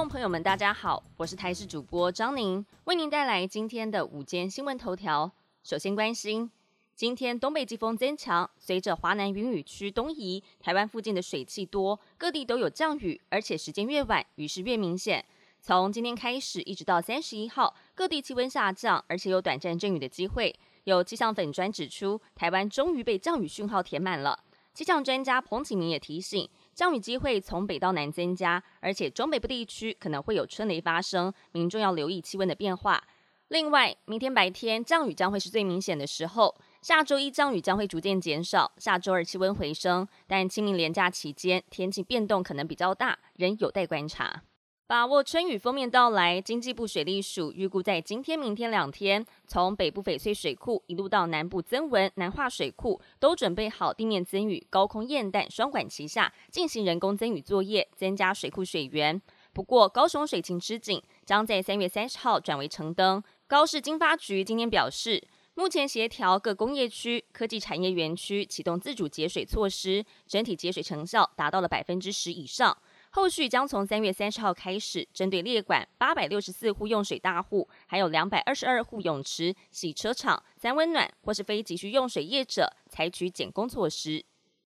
众朋友们，大家好，我是台视主播张宁，为您带来今天的午间新闻头条。首先关心，今天东北季风增强，随着华南云雨区东移，台湾附近的水汽多，各地都有降雨，而且时间越晚，雨势越明显。从今天开始一直到三十一号，各地气温下降，而且有短暂阵雨的机会。有气象粉专指出，台湾终于被降雨讯号填满了。气象专家彭启明也提醒。降雨机会从北到南增加，而且中北部地区可能会有春雷发生，民众要留意气温的变化。另外，明天白天降雨将会是最明显的时候，下周一降雨将会逐渐减少，下周二气温回升，但清明连假期间天气变动可能比较大，仍有待观察。把握春雨封面到来，经济部水利署预估在今天、明天两天，从北部翡翠水库一路到南部增文、南化水库，都准备好地面增雨、高空验弹双管齐下，进行人工增雨作业，增加水库水源。不过，高雄水情吃紧，将在三月三十号转为橙灯。高市经发局今天表示，目前协调各工业区、科技产业园区启动自主节水措施，整体节水成效达到了百分之十以上。后续将从三月三十号开始，针对列管八百六十四户用水大户，还有两百二十二户泳池、洗车场、三温暖或是非急需用水业者，采取减工措施。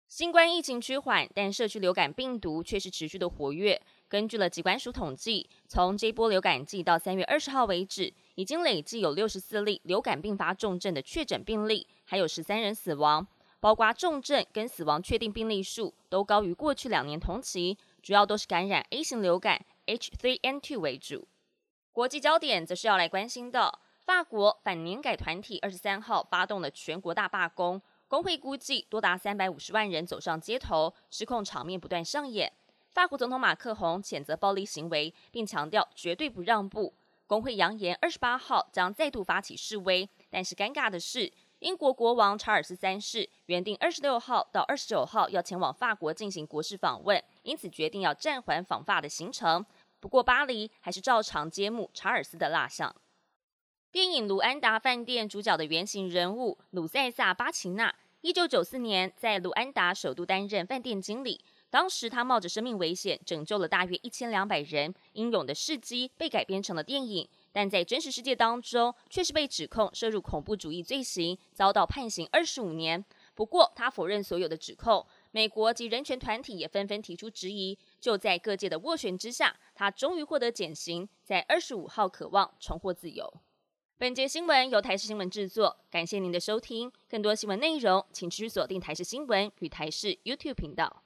新冠疫情趋缓，但社区流感病毒却是持续的活跃。根据了疾管署统计，从这波流感季到三月二十号为止，已经累计有六十四例流感并发重症的确诊病例，还有十三人死亡，包括重症跟死亡确定病例数都高于过去两年同期。主要都是感染 A 型流感 H3N2 为主。国际焦点则是要来关心的，法国反年改团体二十三号发动了全国大罢工，工会估计多达三百五十万人走上街头，失控场面不断上演。法国总统马克宏谴责暴力行为，并强调绝对不让步。工会扬言二十八号将再度发起示威，但是尴尬的是。英国国王查尔斯三世原定二十六号到二十九号要前往法国进行国事访问，因此决定要暂缓访法的行程。不过，巴黎还是照常揭幕查尔斯的蜡像。电影《卢安达饭店》主角的原型人物鲁塞萨·巴奇纳，一九九四年在卢安达首都担任饭店经理，当时他冒着生命危险拯救了大约一千两百人，英勇的事迹被改编成了电影。但在真实世界当中，却是被指控涉入恐怖主义罪行，遭到判刑二十五年。不过，他否认所有的指控。美国及人权团体也纷纷提出质疑。就在各界的斡旋之下，他终于获得减刑，在二十五号渴望重获自由。本节新闻由台视新闻制作，感谢您的收听。更多新闻内容，请持续锁定台视新闻与台视 YouTube 频道。